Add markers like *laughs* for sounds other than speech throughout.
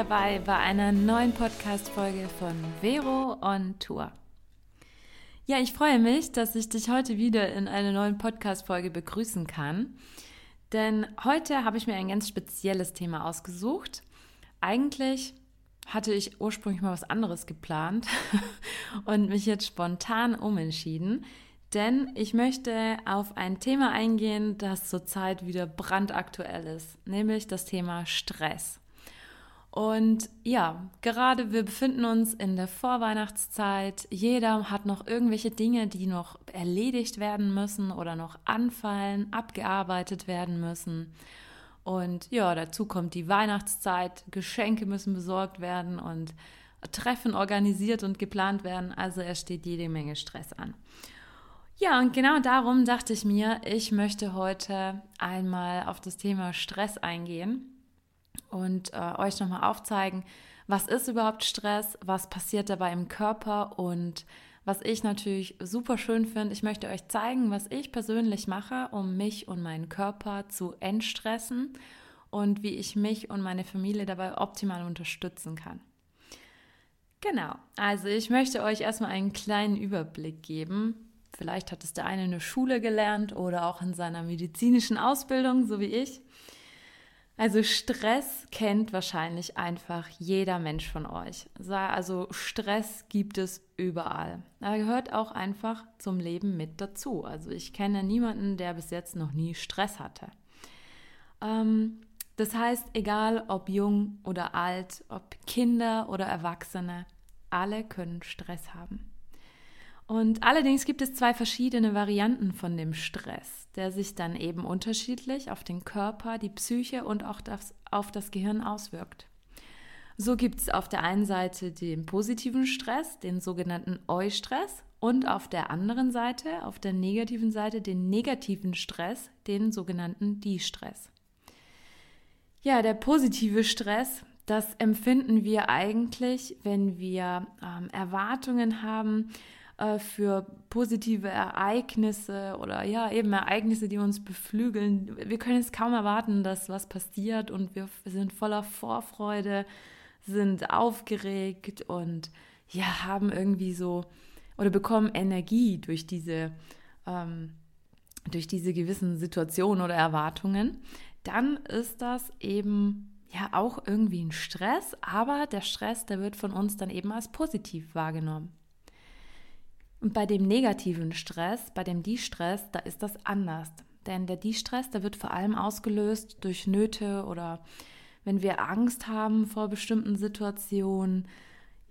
dabei bei einer neuen Podcast-Folge von Vero on Tour. Ja, ich freue mich, dass ich dich heute wieder in einer neuen Podcast-Folge begrüßen kann. Denn heute habe ich mir ein ganz spezielles Thema ausgesucht. Eigentlich hatte ich ursprünglich mal was anderes geplant *laughs* und mich jetzt spontan umentschieden denn ich möchte auf ein Thema eingehen, das zurzeit wieder brandaktuell ist, nämlich das Thema Stress. Und ja, gerade wir befinden uns in der Vorweihnachtszeit. Jeder hat noch irgendwelche Dinge, die noch erledigt werden müssen oder noch anfallen, abgearbeitet werden müssen. Und ja, dazu kommt die Weihnachtszeit. Geschenke müssen besorgt werden und Treffen organisiert und geplant werden. Also es steht jede Menge Stress an. Ja, und genau darum dachte ich mir, ich möchte heute einmal auf das Thema Stress eingehen und äh, euch nochmal aufzeigen, was ist überhaupt Stress, was passiert dabei im Körper und was ich natürlich super schön finde, ich möchte euch zeigen, was ich persönlich mache, um mich und meinen Körper zu entstressen und wie ich mich und meine Familie dabei optimal unterstützen kann. Genau, also ich möchte euch erstmal einen kleinen Überblick geben, Vielleicht hat es der eine in der Schule gelernt oder auch in seiner medizinischen Ausbildung, so wie ich. Also Stress kennt wahrscheinlich einfach jeder Mensch von euch. Also Stress gibt es überall. Er gehört auch einfach zum Leben mit dazu. Also ich kenne niemanden, der bis jetzt noch nie Stress hatte. Ähm, das heißt, egal ob jung oder alt, ob Kinder oder Erwachsene, alle können Stress haben. Und allerdings gibt es zwei verschiedene Varianten von dem Stress, der sich dann eben unterschiedlich auf den Körper, die Psyche und auch das, auf das Gehirn auswirkt. So gibt es auf der einen Seite den positiven Stress, den sogenannten Eustress, und auf der anderen Seite, auf der negativen Seite, den negativen Stress, den sogenannten Distress. Ja, der positive Stress, das empfinden wir eigentlich, wenn wir ähm, Erwartungen haben, äh, für positive Ereignisse oder ja, eben Ereignisse, die uns beflügeln. Wir können es kaum erwarten, dass was passiert und wir sind voller Vorfreude, sind aufgeregt und ja, haben irgendwie so oder bekommen Energie durch diese, ähm, durch diese gewissen Situationen oder Erwartungen, dann ist das eben ja auch irgendwie ein Stress, aber der Stress, der wird von uns dann eben als positiv wahrgenommen. Und bei dem negativen Stress, bei dem De-Stress, da ist das anders. Denn der De-Stress, der wird vor allem ausgelöst durch Nöte oder wenn wir Angst haben vor bestimmten Situationen,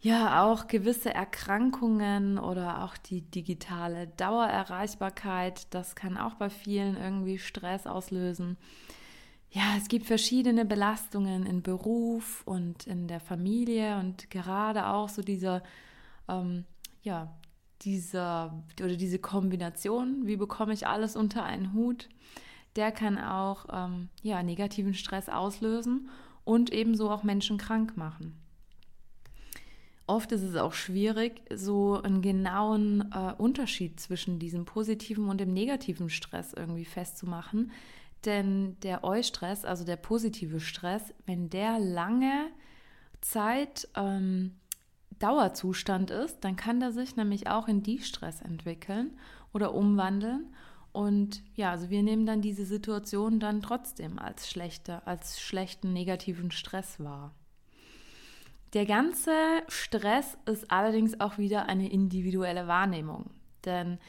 ja, auch gewisse Erkrankungen oder auch die digitale Dauererreichbarkeit, das kann auch bei vielen irgendwie Stress auslösen. Ja, es gibt verschiedene Belastungen in Beruf und in der Familie und gerade auch so dieser, ähm, ja, dieser oder diese Kombination, wie bekomme ich alles unter einen Hut, der kann auch ähm, ja, negativen Stress auslösen und ebenso auch Menschen krank machen. Oft ist es auch schwierig, so einen genauen äh, Unterschied zwischen diesem positiven und dem negativen Stress irgendwie festzumachen. Denn der Eustress, also der positive Stress, wenn der lange Zeit ähm, Dauerzustand ist, dann kann der sich nämlich auch in Die-Stress entwickeln oder umwandeln. Und ja, also wir nehmen dann diese Situation dann trotzdem als schlechte, als schlechten negativen Stress wahr. Der ganze Stress ist allerdings auch wieder eine individuelle Wahrnehmung. Denn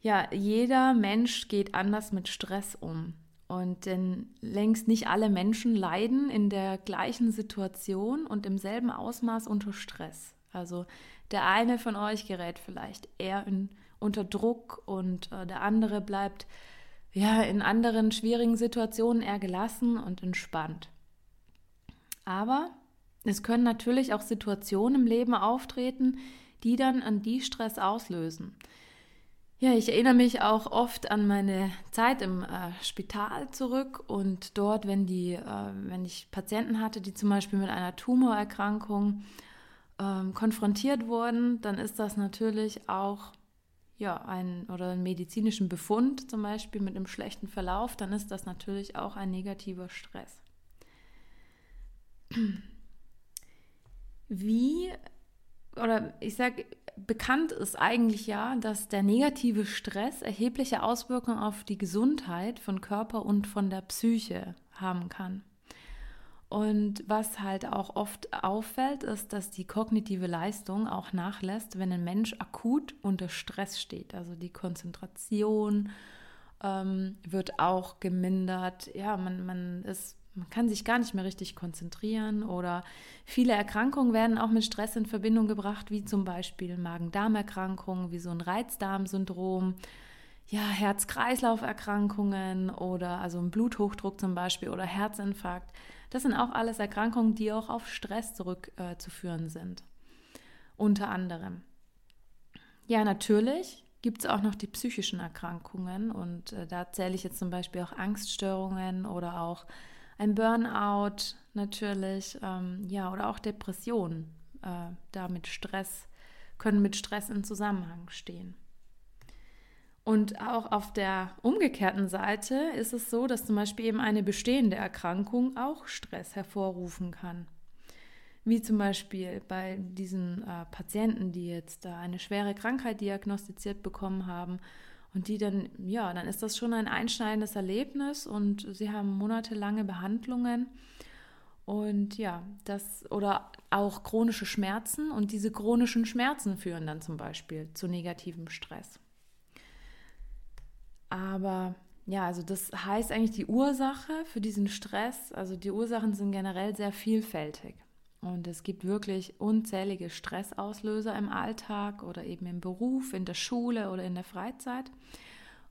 ja, jeder Mensch geht anders mit Stress um. Und denn längst nicht alle Menschen leiden in der gleichen Situation und im selben Ausmaß unter Stress. Also der eine von euch gerät vielleicht eher in, unter Druck und äh, der andere bleibt ja in anderen schwierigen Situationen eher gelassen und entspannt. Aber es können natürlich auch Situationen im Leben auftreten, die dann an die Stress auslösen. Ja, ich erinnere mich auch oft an meine Zeit im äh, Spital zurück und dort, wenn die, äh, wenn ich Patienten hatte, die zum Beispiel mit einer Tumorerkrankung ähm, konfrontiert wurden, dann ist das natürlich auch ja, ein oder einen medizinischen Befund zum Beispiel mit einem schlechten Verlauf, dann ist das natürlich auch ein negativer Stress. *clears throat* wie, oder ich sage, bekannt ist eigentlich ja, dass der negative Stress erhebliche Auswirkungen auf die Gesundheit von Körper und von der Psyche haben kann. Und was halt auch oft auffällt, ist, dass die kognitive Leistung auch nachlässt, wenn ein Mensch akut unter Stress steht. Also die Konzentration ähm, wird auch gemindert. Ja, man, man, ist, man kann sich gar nicht mehr richtig konzentrieren oder viele Erkrankungen werden auch mit Stress in Verbindung gebracht, wie zum Beispiel Magen-Darm-Erkrankungen, wie so ein Reizdarmsyndrom ja, Herz-Kreislauf-Erkrankungen oder also ein Bluthochdruck zum Beispiel oder Herzinfarkt. Das sind auch alles Erkrankungen, die auch auf Stress zurückzuführen äh, sind. Unter anderem. Ja, natürlich gibt es auch noch die psychischen Erkrankungen und äh, da zähle ich jetzt zum Beispiel auch Angststörungen oder auch ein Burnout natürlich, ähm, ja, oder auch Depressionen. Äh, da mit Stress, können mit Stress in Zusammenhang stehen. Und auch auf der umgekehrten Seite ist es so, dass zum Beispiel eben eine bestehende Erkrankung auch Stress hervorrufen kann. Wie zum Beispiel bei diesen äh, Patienten, die jetzt äh, eine schwere Krankheit diagnostiziert bekommen haben und die dann, ja, dann ist das schon ein einschneidendes Erlebnis und sie haben monatelange Behandlungen. Und ja, das oder auch chronische Schmerzen und diese chronischen Schmerzen führen dann zum Beispiel zu negativem Stress. Aber ja, also das heißt eigentlich die Ursache für diesen Stress, also die Ursachen sind generell sehr vielfältig. Und es gibt wirklich unzählige Stressauslöser im Alltag oder eben im Beruf, in der Schule oder in der Freizeit.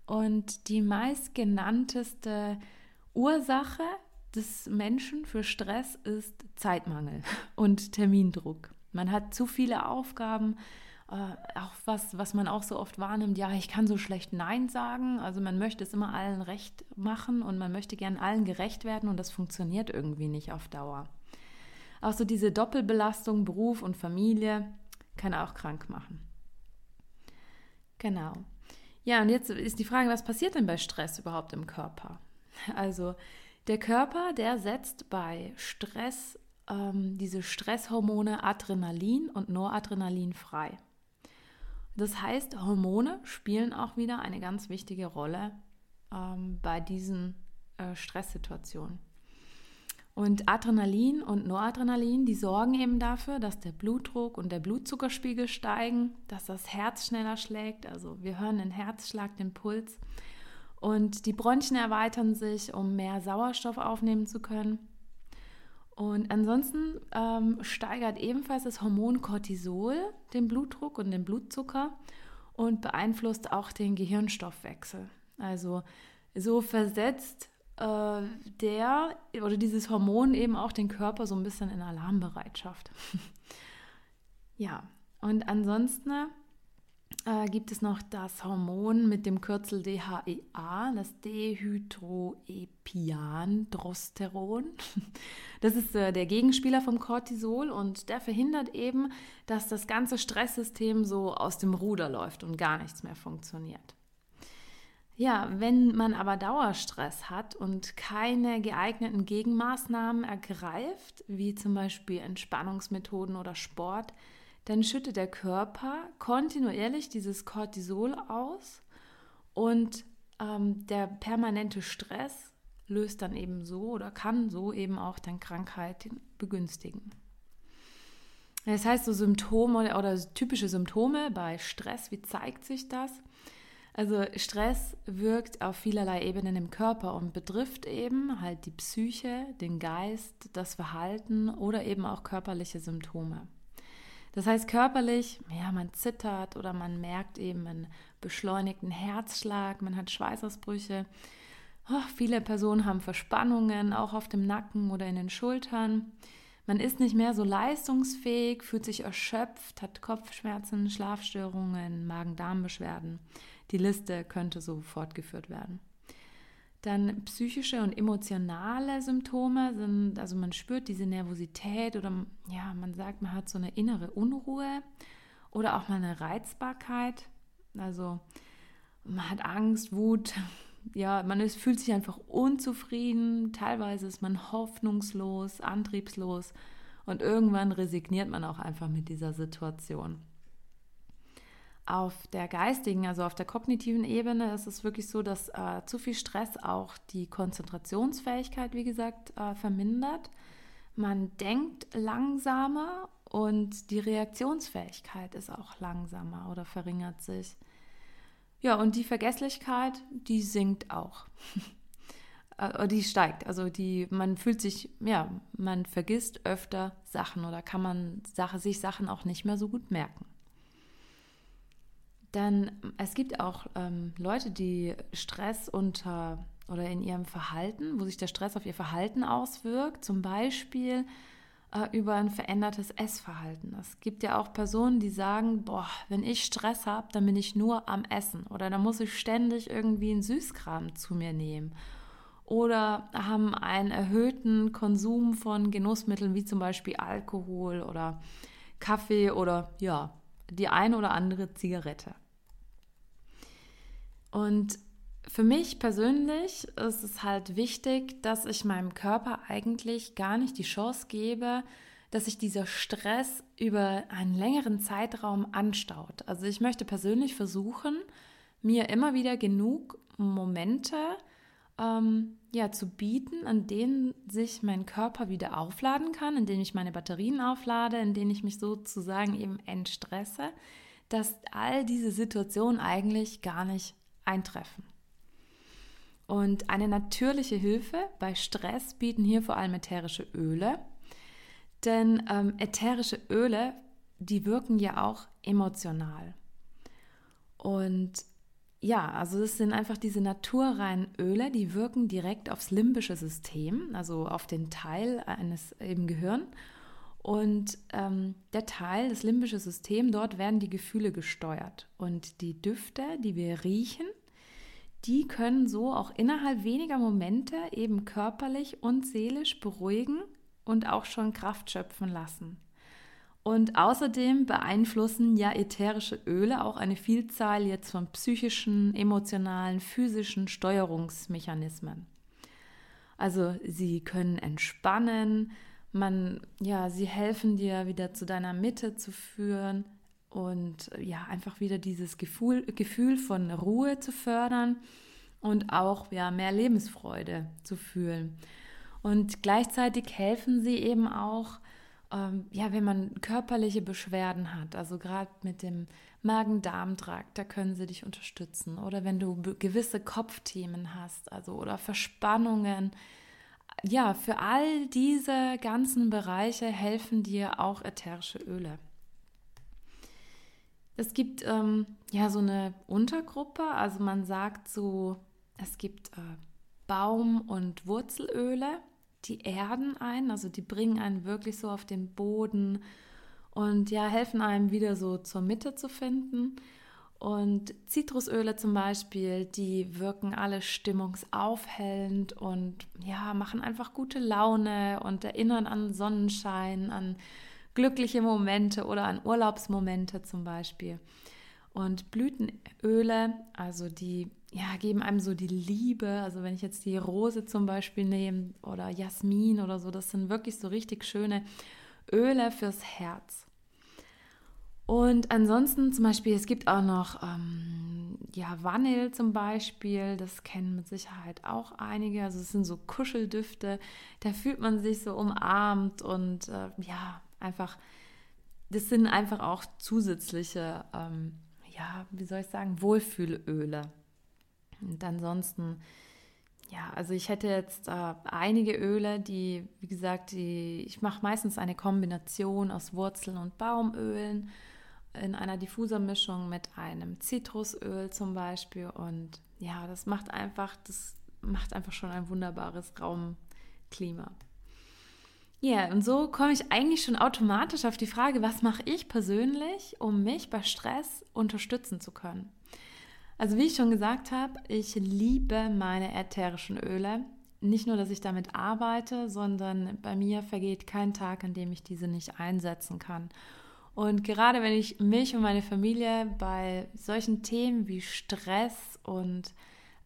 Und die meistgenannteste Ursache des Menschen für Stress ist Zeitmangel *laughs* und Termindruck. Man hat zu viele Aufgaben, äh, auch was, was man auch so oft wahrnimmt, ja, ich kann so schlecht Nein sagen. Also man möchte es immer allen recht machen und man möchte gern allen gerecht werden und das funktioniert irgendwie nicht auf Dauer. Auch so diese Doppelbelastung, Beruf und Familie, kann auch krank machen. Genau. Ja, und jetzt ist die Frage, was passiert denn bei Stress überhaupt im Körper? Also der Körper, der setzt bei Stress ähm, diese Stresshormone Adrenalin und Noradrenalin frei. Das heißt, Hormone spielen auch wieder eine ganz wichtige Rolle ähm, bei diesen äh, Stresssituationen. Und Adrenalin und Noradrenalin, die sorgen eben dafür, dass der Blutdruck und der Blutzuckerspiegel steigen, dass das Herz schneller schlägt. Also wir hören den Herzschlag, den Puls. Und die Bronchien erweitern sich, um mehr Sauerstoff aufnehmen zu können. Und ansonsten ähm, steigert ebenfalls das Hormon Cortisol den Blutdruck und den Blutzucker und beeinflusst auch den Gehirnstoffwechsel. Also so versetzt äh, der oder dieses Hormon eben auch den Körper so ein bisschen in Alarmbereitschaft. *laughs* ja, und ansonsten äh, gibt es noch das Hormon mit dem Kürzel DHEA, das Dehydroepiandrosteron. *laughs* Das ist äh, der Gegenspieler vom Cortisol und der verhindert eben, dass das ganze Stresssystem so aus dem Ruder läuft und gar nichts mehr funktioniert. Ja, wenn man aber Dauerstress hat und keine geeigneten Gegenmaßnahmen ergreift, wie zum Beispiel Entspannungsmethoden oder Sport, dann schüttet der Körper kontinuierlich dieses Cortisol aus und ähm, der permanente Stress löst dann eben so oder kann so eben auch dann Krankheiten begünstigen. Das heißt, so Symptome oder typische Symptome bei Stress, wie zeigt sich das? Also Stress wirkt auf vielerlei Ebenen im Körper und betrifft eben halt die Psyche, den Geist, das Verhalten oder eben auch körperliche Symptome. Das heißt körperlich, ja, man zittert oder man merkt eben einen beschleunigten Herzschlag, man hat Schweißausbrüche. Oh, viele Personen haben Verspannungen, auch auf dem Nacken oder in den Schultern. Man ist nicht mehr so leistungsfähig, fühlt sich erschöpft, hat Kopfschmerzen, Schlafstörungen, Magen-Darm-Beschwerden. Die Liste könnte so fortgeführt werden. Dann psychische und emotionale Symptome sind, also man spürt diese Nervosität oder ja, man sagt, man hat so eine innere Unruhe oder auch mal eine Reizbarkeit. Also man hat Angst, Wut, *laughs* ja, man ist, fühlt sich einfach unzufrieden, teilweise ist man hoffnungslos, antriebslos und irgendwann resigniert man auch einfach mit dieser Situation. Auf der geistigen, also auf der kognitiven Ebene ist es wirklich so, dass äh, zu viel Stress auch die Konzentrationsfähigkeit, wie gesagt, äh, vermindert. Man denkt langsamer und die Reaktionsfähigkeit ist auch langsamer oder verringert sich. Ja, und die Vergesslichkeit, die sinkt auch. *laughs* Äh, die steigt. Also die, man fühlt sich, ja, man vergisst öfter Sachen oder kann man Sache, sich Sachen auch nicht mehr so gut merken. Dann, es gibt auch ähm, Leute, die Stress unter oder in ihrem Verhalten, wo sich der Stress auf ihr Verhalten auswirkt, zum Beispiel äh, über ein verändertes Essverhalten. Es gibt ja auch Personen, die sagen, boah, wenn ich Stress habe, dann bin ich nur am Essen oder dann muss ich ständig irgendwie einen Süßkram zu mir nehmen oder haben einen erhöhten Konsum von Genussmitteln wie zum Beispiel Alkohol oder Kaffee oder ja, die eine oder andere Zigarette. Und für mich persönlich ist es halt wichtig, dass ich meinem Körper eigentlich gar nicht die Chance gebe, dass sich dieser Stress über einen längeren Zeitraum anstaut. Also ich möchte persönlich versuchen, mir immer wieder genug Momente ähm, ja, zu bieten, an denen sich mein Körper wieder aufladen kann, in denen ich meine Batterien auflade, in denen ich mich sozusagen eben entstresse, dass all diese Situationen eigentlich gar nicht eintreffen. Und eine natürliche Hilfe bei Stress bieten hier vor allem ätherische Öle. Denn ähm, ätherische Öle, die wirken ja auch emotional. Und ja, also es sind einfach diese naturreinen Öle, die wirken direkt aufs limbische System, also auf den Teil eines im Gehirn. Und ähm, der Teil, das limbische System, dort werden die Gefühle gesteuert. Und die Düfte, die wir riechen, die können so auch innerhalb weniger Momente eben körperlich und seelisch beruhigen und auch schon Kraft schöpfen lassen. Und außerdem beeinflussen ja ätherische Öle auch eine Vielzahl jetzt von psychischen, emotionalen, physischen Steuerungsmechanismen. Also sie können entspannen, man, ja, sie helfen dir wieder zu deiner Mitte zu führen, und ja, einfach wieder dieses Gefühl, Gefühl von Ruhe zu fördern und auch ja, mehr Lebensfreude zu fühlen. Und gleichzeitig helfen sie eben auch, ähm, ja, wenn man körperliche Beschwerden hat, also gerade mit dem Magen-Darm-Trakt, da können sie dich unterstützen. Oder wenn du gewisse Kopfthemen hast, also oder Verspannungen. Ja, für all diese ganzen Bereiche helfen dir auch ätherische Öle. Es gibt ähm, ja so eine Untergruppe, also man sagt so, es gibt äh, Baum- und Wurzelöle, die erden einen, also die bringen einen wirklich so auf den Boden und ja, helfen einem wieder so zur Mitte zu finden. Und Zitrusöle zum Beispiel, die wirken alle stimmungsaufhellend und ja, machen einfach gute Laune und erinnern an Sonnenschein, an glückliche Momente oder an Urlaubsmomente zum Beispiel. Und Blütenöle, also die ja, geben einem so die Liebe. Also wenn ich jetzt die Rose zum Beispiel nehme oder Jasmin oder so, das sind wirklich so richtig schöne Öle fürs Herz. Und ansonsten zum Beispiel, es gibt auch noch ähm, ja, Vanille zum Beispiel, das kennen mit Sicherheit auch einige. Also es sind so Kuscheldüfte, da fühlt man sich so umarmt und äh, ja, einfach, das sind einfach auch zusätzliche, ähm, ja, wie soll ich sagen, Wohlfühlöle. Und ansonsten, ja, also ich hätte jetzt äh, einige Öle, die, wie gesagt, die, ich mache meistens eine Kombination aus Wurzel- und Baumölen in einer Diffusermischung mit einem Zitrusöl zum Beispiel. Und ja, das macht einfach, das macht einfach schon ein wunderbares Raumklima. Ja, yeah, und so komme ich eigentlich schon automatisch auf die Frage, was mache ich persönlich, um mich bei Stress unterstützen zu können? Also wie ich schon gesagt habe, ich liebe meine ätherischen Öle. Nicht nur, dass ich damit arbeite, sondern bei mir vergeht kein Tag, an dem ich diese nicht einsetzen kann. Und gerade wenn ich mich und meine Familie bei solchen Themen wie Stress und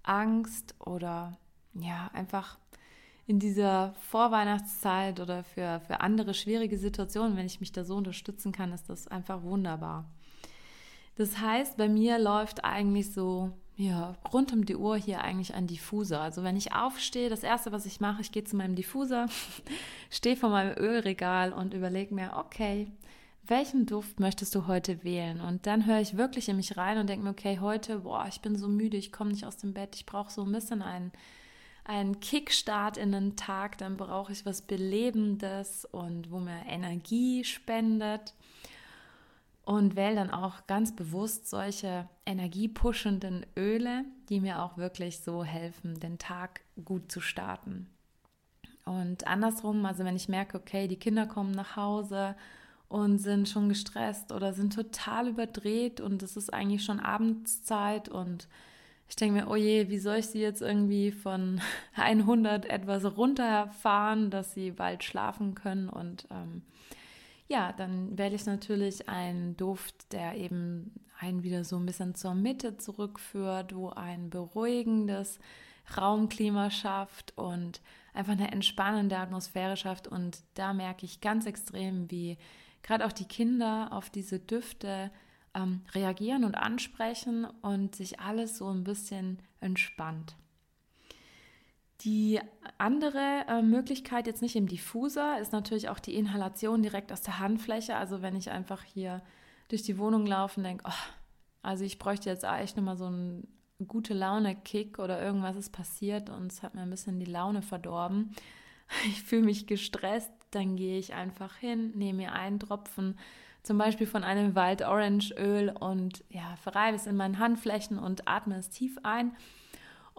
Angst oder ja, einfach in dieser Vorweihnachtszeit oder für, für andere schwierige Situationen, wenn ich mich da so unterstützen kann, ist das einfach wunderbar. Das heißt, bei mir läuft eigentlich so, ja, rund um die Uhr hier eigentlich ein Diffuser. Also wenn ich aufstehe, das erste, was ich mache, ich gehe zu meinem Diffuser, *laughs* stehe vor meinem Ölregal und überlege mir, okay, welchen Duft möchtest du heute wählen? Und dann höre ich wirklich in mich rein und denke mir, okay, heute, boah, ich bin so müde, ich komme nicht aus dem Bett, ich brauche so ein bisschen einen, einen Kickstart in den Tag, dann brauche ich was Belebendes und wo mir Energie spendet und wähle dann auch ganz bewusst solche energiepushenden Öle, die mir auch wirklich so helfen, den Tag gut zu starten. Und andersrum, also wenn ich merke, okay, die Kinder kommen nach Hause und sind schon gestresst oder sind total überdreht und es ist eigentlich schon Abendszeit und ich denke mir, oh je, wie soll ich sie jetzt irgendwie von *laughs* 100 etwas runterfahren, dass sie bald schlafen können und ähm, ja, dann wähle ich natürlich einen Duft, der eben einen wieder so ein bisschen zur Mitte zurückführt, wo ein beruhigendes Raumklima schafft und einfach eine entspannende Atmosphäre schafft. Und da merke ich ganz extrem, wie gerade auch die Kinder auf diese Düfte ähm, reagieren und ansprechen und sich alles so ein bisschen entspannt. Die andere äh, Möglichkeit, jetzt nicht im Diffuser, ist natürlich auch die Inhalation direkt aus der Handfläche. Also wenn ich einfach hier durch die Wohnung laufe und denke, oh, also ich bräuchte jetzt echt nochmal so einen gute Laune-Kick oder irgendwas ist passiert und es hat mir ein bisschen die Laune verdorben. *laughs* Ich fühle mich gestresst, dann gehe ich einfach hin, nehme mir einen Tropfen, zum Beispiel von einem Wild Orange Öl und ja, verreibe es in meinen Handflächen und atme es tief ein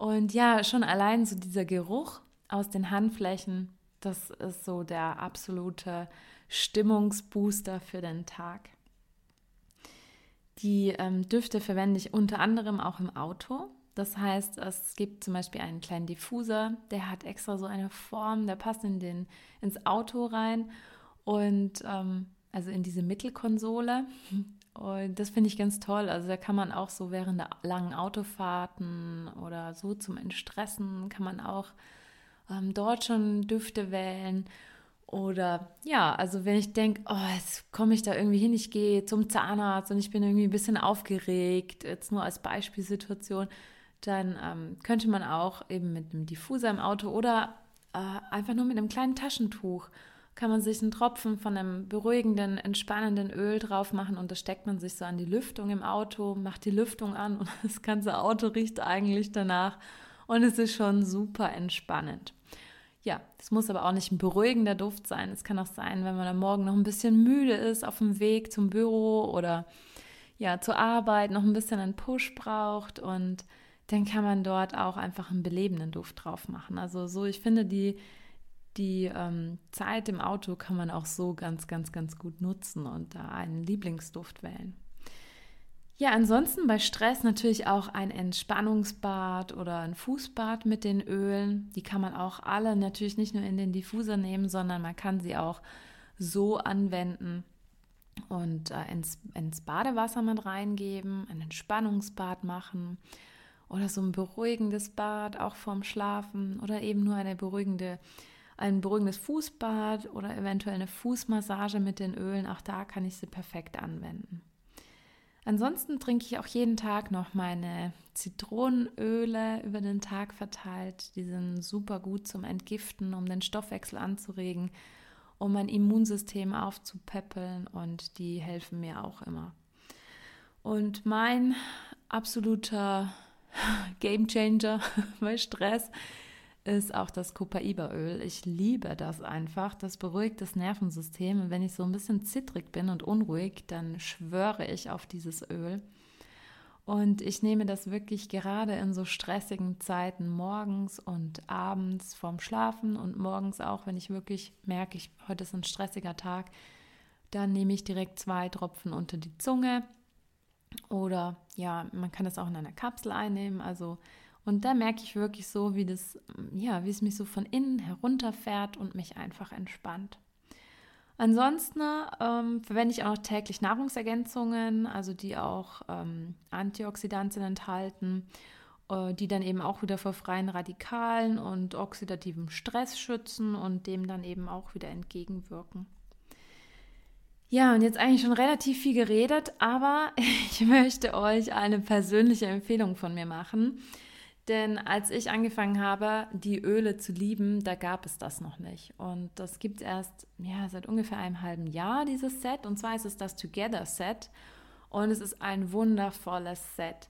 und ja, schon allein so dieser Geruch aus den Handflächen, das ist so der absolute Stimmungsbooster für den Tag. Die ähm, Düfte verwende ich unter anderem auch im Auto. Das heißt, es gibt zum Beispiel einen kleinen Diffuser, der hat extra so eine Form, der passt in den, ins Auto rein und ähm, also in diese Mittelkonsole. Und das finde ich ganz toll. Also da kann man auch so während der langen Autofahrten oder so zum Entstressen, kann man auch ähm, dort schon Düfte wählen. Oder ja, also wenn ich denke, oh, jetzt komme ich da irgendwie hin, ich gehe zum Zahnarzt und ich bin irgendwie ein bisschen aufgeregt, jetzt nur als Beispielsituation, dann ähm, könnte man auch eben mit einem Diffuser im Auto oder äh, einfach nur mit einem kleinen Taschentuch kann man sich einen Tropfen von einem beruhigenden, entspannenden Öl drauf machen und das steckt man sich so an die Lüftung im Auto, macht die Lüftung an und *laughs* das ganze Auto riecht eigentlich danach und es ist schon super entspannend. Ja, es muss aber auch nicht ein beruhigender Duft sein. Es kann auch sein, wenn man am Morgen noch ein bisschen müde ist auf dem Weg zum Büro oder ja, zur Arbeit noch ein bisschen einen Push braucht und dann kann man dort auch einfach einen belebenden Duft drauf machen. Also so, ich finde die die ähm, Zeit im Auto kann man auch so ganz, ganz, ganz gut nutzen und da einen Lieblingsduft wählen. Ja, ansonsten bei Stress natürlich auch ein Entspannungsbad oder ein Fußbad mit den Ölen. Die kann man auch alle natürlich nicht nur in den Diffuser nehmen, sondern man kann sie auch so anwenden und äh, ins, ins Badewasser mit reingeben, ein Entspannungsbad machen oder so ein beruhigendes Bad auch vorm Schlafen oder eben nur eine beruhigende ein beruhigendes Fußbad oder eventuell eine Fußmassage mit den Ölen. Auch da kann ich sie perfekt anwenden. Ansonsten trinke ich auch jeden Tag noch meine Zitronenöle über den Tag verteilt. Die sind super gut zum Entgiften, um den Stoffwechsel anzuregen, um mein Immunsystem aufzupäppeln und die helfen mir auch immer. Und mein absoluter *laughs* Game Changer *laughs* bei Stress ist auch das Copaiba-Öl. Ich liebe das einfach. Das beruhigt das Nervensystem. Und wenn ich so ein bisschen zittrig bin und unruhig, dann schwöre ich auf dieses Öl. Und ich nehme das wirklich gerade in so stressigen Zeiten morgens und abends vorm Schlafen und morgens auch, wenn ich wirklich merke, ich, heute ist ein stressiger Tag, dann nehme ich direkt zwei Tropfen unter die Zunge. Oder ja, man kann es auch in einer Kapsel einnehmen. Also und da merke ich wirklich so, wie das, ja, wie es mich so von innen herunterfährt und mich einfach entspannt. Ansonsten ähm, verwende ich auch täglich Nahrungsergänzungen, also die auch ähm, Antioxidantien enthalten. äh, die dann eben auch wieder vor freien Radikalen und oxidativem Stress schützen und dem dann eben auch wieder entgegenwirken. Ja, und jetzt eigentlich schon relativ viel geredet, aber *laughs* ich möchte euch eine persönliche Empfehlung von mir machen. Denn als ich angefangen habe, die Öle zu lieben, da gab es das noch nicht. Und das gibt es erst ja, seit ungefähr einem halben Jahr, dieses Set. Und zwar ist es das Together Set. Und es ist ein wundervolles Set.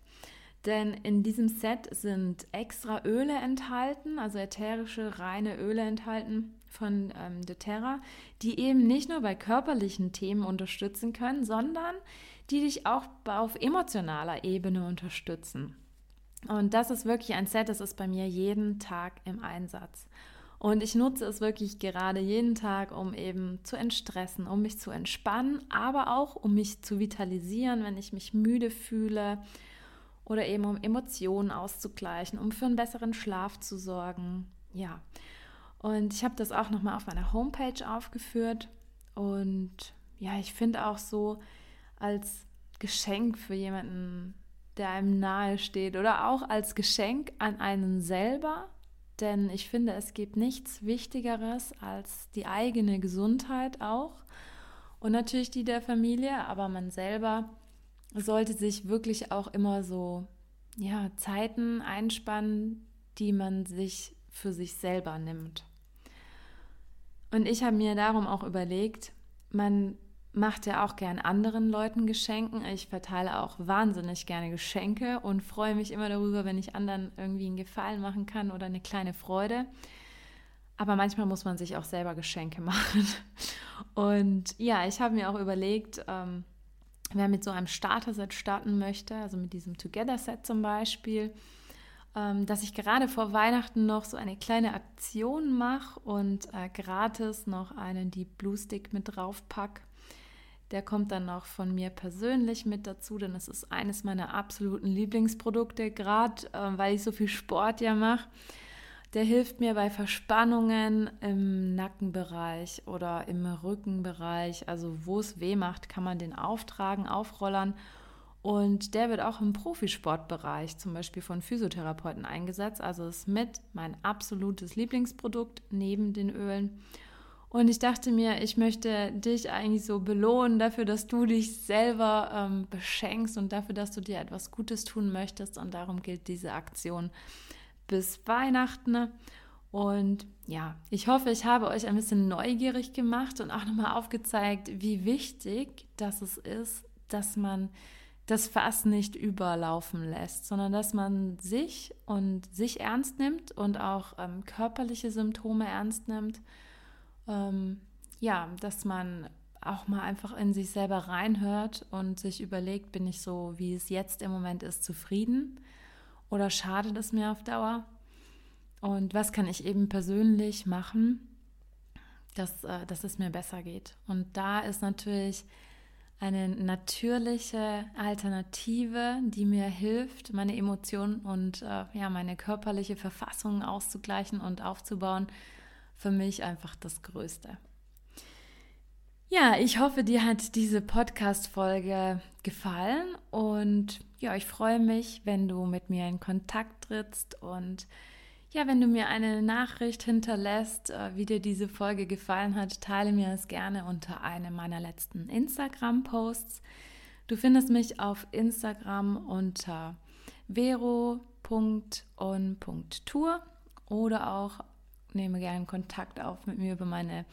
Denn in diesem Set sind extra Öle enthalten, also ätherische, reine Öle enthalten von ähm, doTERRA, die eben nicht nur bei körperlichen Themen unterstützen können, sondern die dich auch auf emotionaler Ebene unterstützen. Und das ist wirklich ein Set, das ist bei mir jeden Tag im Einsatz. Und ich nutze es wirklich gerade jeden Tag, um eben zu entstressen, um mich zu entspannen, aber auch um mich zu vitalisieren, wenn ich mich müde fühle oder eben um Emotionen auszugleichen, um für einen besseren Schlaf zu sorgen. Ja. Und ich habe das auch nochmal auf meiner Homepage aufgeführt. Und ja, ich finde auch so als Geschenk für jemanden, der einem nahe steht oder auch als Geschenk an einen selber. Denn ich finde, es gibt nichts Wichtigeres als die eigene Gesundheit auch und natürlich die der Familie, aber man selber sollte sich wirklich auch immer so ja, Zeiten einspannen, die man sich für sich selber nimmt. Und ich habe mir darum auch überlegt, man macht ja auch gern anderen Leuten Geschenken. Ich verteile auch wahnsinnig gerne Geschenke und freue mich immer darüber, wenn ich anderen irgendwie einen Gefallen machen kann oder eine kleine Freude. Aber manchmal muss man sich auch selber Geschenke *laughs* machen. Und ja, ich habe mir auch überlegt, ähm, wer mit so einem Starter-Set starten möchte, also mit diesem Together-Set zum Beispiel, ähm, dass ich gerade vor Weihnachten noch so eine kleine Aktion mache und äh, gratis noch einen Deep Blue Stick mit drauf packe der kommt dann noch von mir persönlich mit dazu, denn es ist eines meiner absoluten Lieblingsprodukte, gerade äh, weil ich so viel Sport ja mache. Der hilft mir bei Verspannungen im Nackenbereich oder im Rückenbereich. Also wo es weh macht, kann man den auftragen, aufrollern. Und der wird auch im Profisportbereich, zum Beispiel von Physiotherapeuten, eingesetzt. Also ist mit mein absolutes Lieblingsprodukt neben den Ölen. Und ich dachte mir, ich möchte dich eigentlich so belohnen dafür, dass du dich selber ähm, beschenkst und dafür, dass du dir etwas Gutes tun möchtest. Und darum gilt diese Aktion bis Weihnachten. Und ja, ich hoffe, ich habe euch ein bisschen neugierig gemacht und auch nochmal aufgezeigt, wie wichtig das es ist, dass man das Fass nicht überlaufen lässt, sondern dass man sich und sich ernst nimmt und auch ähm, körperliche Symptome ernst nimmt ähm, ja, dass man auch mal einfach in sich selber reinhört und sich überlegt, bin ich so, wie es jetzt im Moment ist, zufrieden oder schadet es mir auf Dauer? Und was kann ich eben persönlich machen, dass, äh, dass es mir besser geht? Und da ist natürlich eine natürliche Alternative, die mir hilft, meine Emotionen und äh, ja, meine körperliche Verfassung auszugleichen und aufzubauen, für mich einfach das Größte. Ja, ich hoffe, dir hat diese Podcast-Folge gefallen und ja, ich freue mich, wenn du mit mir in Kontakt trittst und ja, wenn du mir eine Nachricht hinterlässt, äh, wie dir diese Folge gefallen hat, teile mir es gerne unter einem meiner letzten Instagram-Posts. Du findest mich auf Instagram unter vero.on.tour oder auch nehme gerne Kontakt auf mit mir über meine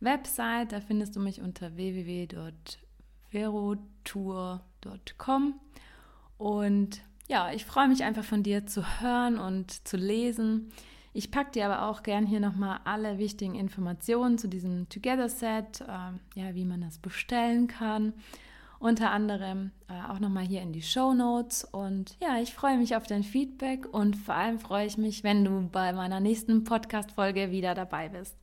Website. Da findest du mich unter www.verotour.com. Und ja, ich freue mich einfach von dir zu hören und zu lesen. Ich packe dir aber auch gern hier nochmal alle wichtigen Informationen zu diesem Together Set, äh, ja, wie man das bestellen kann unter anderem äh, auch nochmal hier in die Show Notes. Und ja, ich freue mich auf dein Feedback und vor allem freue ich mich, wenn du bei meiner nächsten Podcast-Folge wieder dabei bist.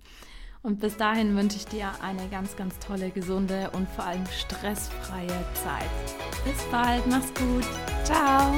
Und bis dahin wünsche ich dir eine ganz, ganz tolle, gesunde und vor allem stressfreie Zeit. Bis bald, mach's gut. Ciao.